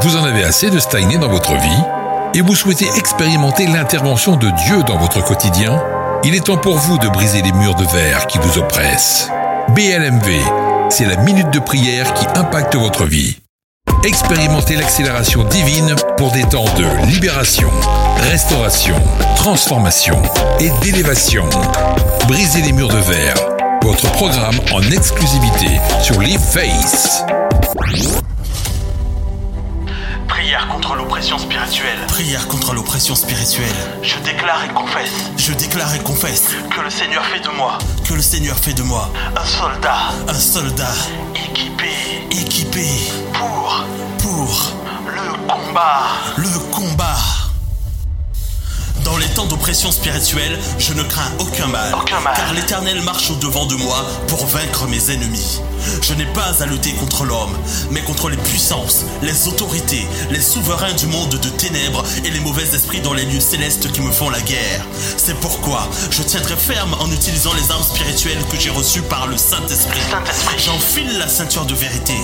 Vous en avez assez de stagner dans votre vie et vous souhaitez expérimenter l'intervention de Dieu dans votre quotidien Il est temps pour vous de briser les murs de verre qui vous oppressent. BLMV, c'est la minute de prière qui impacte votre vie. Expérimentez l'accélération divine pour des temps de libération, restauration, transformation et d'élévation. Brisez les murs de verre. Votre programme en exclusivité sur Live Face. Prière contre l'oppression spirituelle. Prière contre l'oppression spirituelle. Je déclare et confesse Je déclare et confesse que le Seigneur fait de moi que le Seigneur fait de moi un soldat un soldat équipé spirituelle, je ne crains aucun mal, Aucun mal. car l'Éternel marche au-devant de moi pour vaincre mes ennemis. Je n'ai pas à lutter contre l'homme, mais contre les puissances, les autorités, les souverains du monde de ténèbres et les mauvais esprits dans les lieux célestes qui me font la guerre. C'est pourquoi je tiendrai ferme en utilisant les armes spirituelles que j'ai reçues par le Saint-Esprit. J'enfile la ceinture de vérité,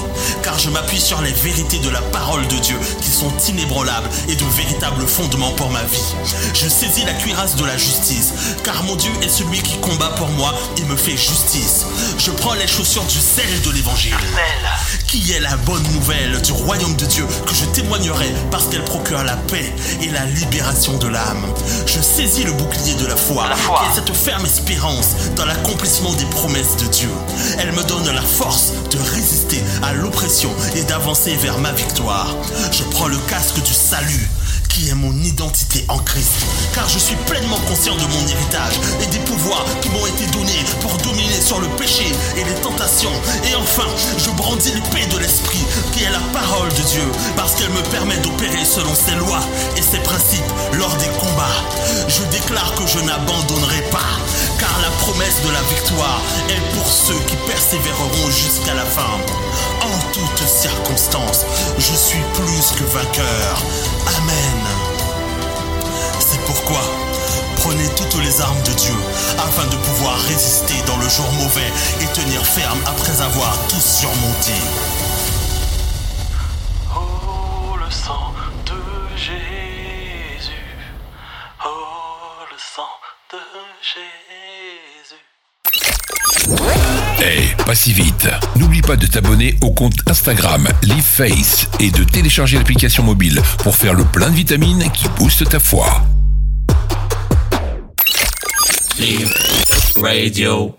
car je m'appuie sur les vérités de la parole de Dieu, qui sont inébranlables et de véritables fondements pour ma vie. Je saisis la de la justice, car mon Dieu est celui qui combat pour moi et me fait justice. Je prends les chaussures du sel de l'évangile, qui est la bonne nouvelle du royaume de Dieu, que je témoignerai parce qu'elle procure la paix et la libération de l'âme. Je saisis le bouclier de la foi, La foi. qui est cette ferme espérance dans l'accomplissement des promesses de Dieu. Elle me donne la force de résister à l'oppression et d'avancer vers ma victoire. Je prends le casque du salut qui est mon identité en Christ, car je suis pleinement conscient de mon héritage et des pouvoirs qui m'ont été donnés pour dominer sur le péché et les tentations. Et enfin, je brandis l'épée de l'esprit, qui est la parole de Dieu, parce qu'elle me permet d'opérer selon ses lois et ses principes lors des combats. Je déclare que je n'abandonnerai pas, car la promesse de la victoire est pour ceux qui persévéreront jusqu'à la fin. En toutes circonstances, je suis plus que vainqueur. Amen. Pourquoi prenez toutes les armes de Dieu afin de pouvoir résister dans le jour mauvais et tenir ferme après avoir tout surmonté. Oh le sang de Jésus. Oh le sang de Jésus. Eh, pas si vite. N'oublie pas de t'abonner au compte Instagram LiveFace et de télécharger l'application mobile pour faire le plein de vitamines qui boostent ta foi. Radio.